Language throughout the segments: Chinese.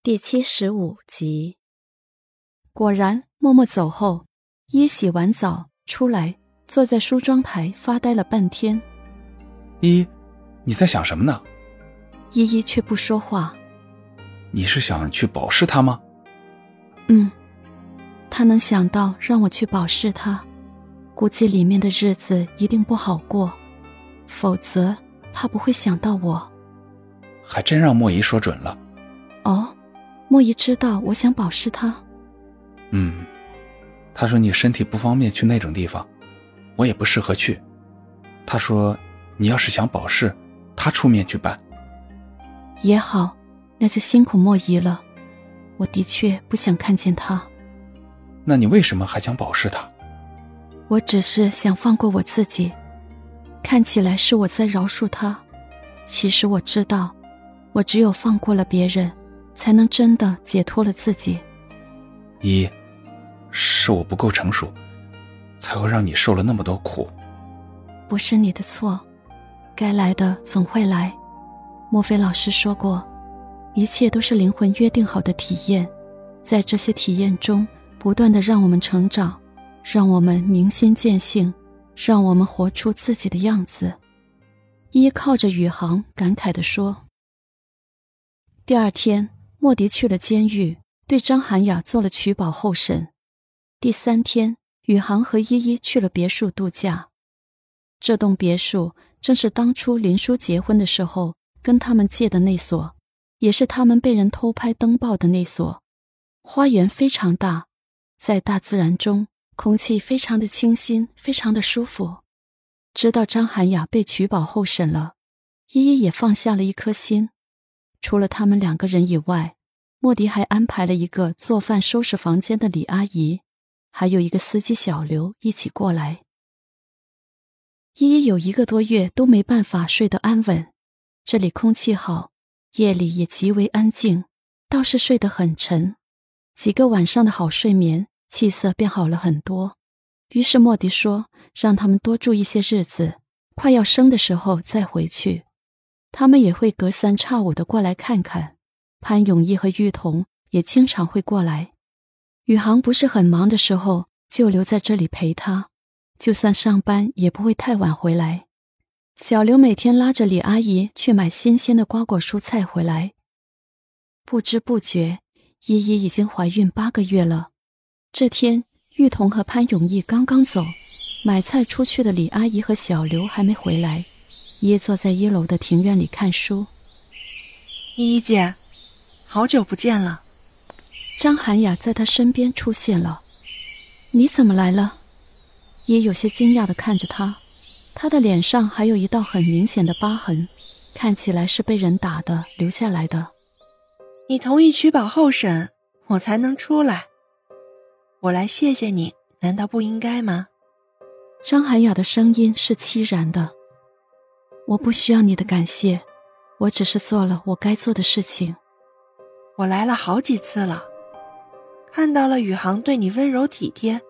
第七十五集，果然，默默走后，依洗完澡出来，坐在梳妆台发呆了半天。依，你在想什么呢？依依却不说话。你是想去保释他吗？嗯，他能想到让我去保释他，估计里面的日子一定不好过，否则他不会想到我。还真让莫姨说准了。哦。莫姨知道我想保释他。嗯，他说你身体不方便去那种地方，我也不适合去。他说，你要是想保释，他出面去办。也好，那就辛苦莫姨了。我的确不想看见他。那你为什么还想保释他？我只是想放过我自己。看起来是我在饶恕他，其实我知道，我只有放过了别人。才能真的解脱了自己。一，是我不够成熟，才会让你受了那么多苦。不是你的错，该来的总会来。莫非老师说过，一切都是灵魂约定好的体验，在这些体验中，不断的让我们成长，让我们明心见性，让我们活出自己的样子。依靠着宇航，感慨的说。第二天。莫迪去了监狱，对张涵雅做了取保候审。第三天，宇航和依依去了别墅度假。这栋别墅正是当初林叔结婚的时候跟他们借的那所，也是他们被人偷拍登报的那所。花园非常大，在大自然中，空气非常的清新，非常的舒服。知道张涵雅被取保候审了，依依也放下了一颗心。除了他们两个人以外，莫迪还安排了一个做饭、收拾房间的李阿姨，还有一个司机小刘一起过来。依依有一个多月都没办法睡得安稳，这里空气好，夜里也极为安静，倒是睡得很沉。几个晚上的好睡眠，气色变好了很多。于是莫迪说：“让他们多住一些日子，快要生的时候再回去。”他们也会隔三差五的过来看看，潘永义和玉彤也经常会过来。宇航不是很忙的时候，就留在这里陪他，就算上班也不会太晚回来。小刘每天拉着李阿姨去买新鲜的瓜果蔬菜回来。不知不觉，依依已经怀孕八个月了。这天，玉彤和潘永义刚刚走，买菜出去的李阿姨和小刘还没回来。依依坐在一楼的庭院里看书。依依姐，好久不见了。张涵雅在她身边出现了。你怎么来了？依依有些惊讶的看着他，他的脸上还有一道很明显的疤痕，看起来是被人打的留下来的。你同意取保候审，我才能出来。我来谢谢你，难道不应该吗？张涵雅的声音是凄然的。我不需要你的感谢，我只是做了我该做的事情。我来了好几次了，看到了宇航对你温柔体贴，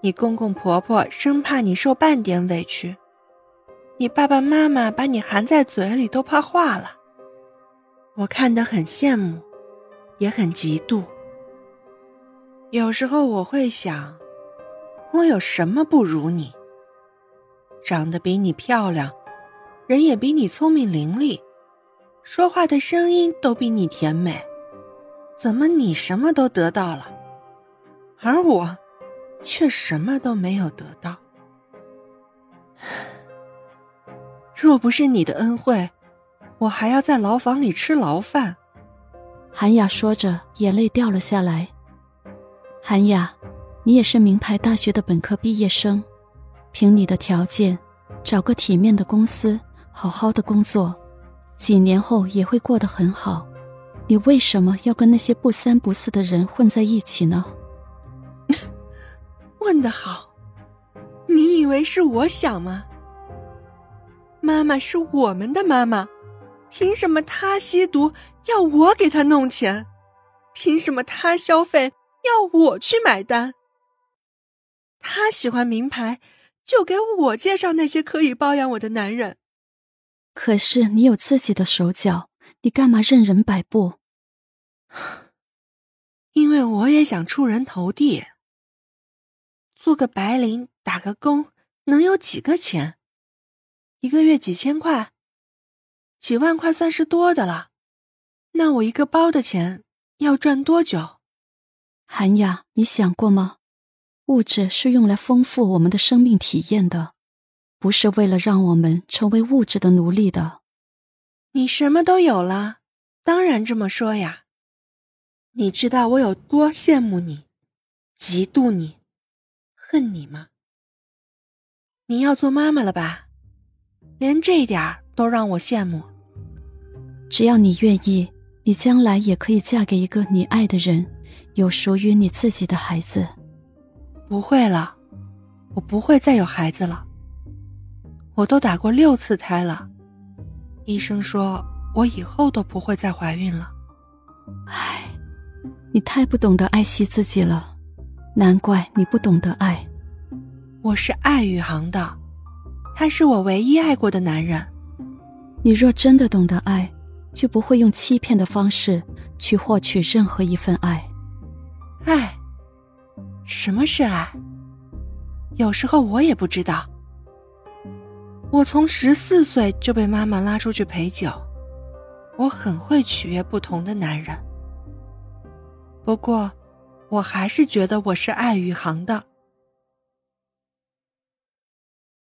你公公婆婆生怕你受半点委屈，你爸爸妈妈把你含在嘴里都怕化了。我看得很羡慕，也很嫉妒。有时候我会想，我有什么不如你？长得比你漂亮。人也比你聪明伶俐，说话的声音都比你甜美，怎么你什么都得到了，而我却什么都没有得到？若不是你的恩惠，我还要在牢房里吃牢饭。韩雅说着，眼泪掉了下来。韩雅，你也是名牌大学的本科毕业生，凭你的条件，找个体面的公司。好好的工作，几年后也会过得很好。你为什么要跟那些不三不四的人混在一起呢？问得好，你以为是我想吗？妈妈是我们的妈妈，凭什么她吸毒要我给她弄钱？凭什么她消费要我去买单？她喜欢名牌，就给我介绍那些可以包养我的男人。可是你有自己的手脚，你干嘛任人摆布？因为我也想出人头地。做个白领，打个工，能有几个钱？一个月几千块，几万块算是多的了。那我一个包的钱要赚多久？韩雅，你想过吗？物质是用来丰富我们的生命体验的，不是为了让我们成为物质的奴隶的。你什么都有了，当然这么说呀。你知道我有多羡慕你、嫉妒你、恨你吗？你要做妈妈了吧？连这一点都让我羡慕。只要你愿意，你将来也可以嫁给一个你爱的人，有属于你自己的孩子。不会了，我不会再有孩子了。我都打过六次胎了，医生说我以后都不会再怀孕了。唉，你太不懂得爱惜自己了，难怪你不懂得爱。我是爱宇航的。他是我唯一爱过的男人。你若真的懂得爱，就不会用欺骗的方式去获取任何一份爱。爱？什么是爱？有时候我也不知道。我从十四岁就被妈妈拉出去陪酒，我很会取悦不同的男人。不过，我还是觉得我是爱宇航的。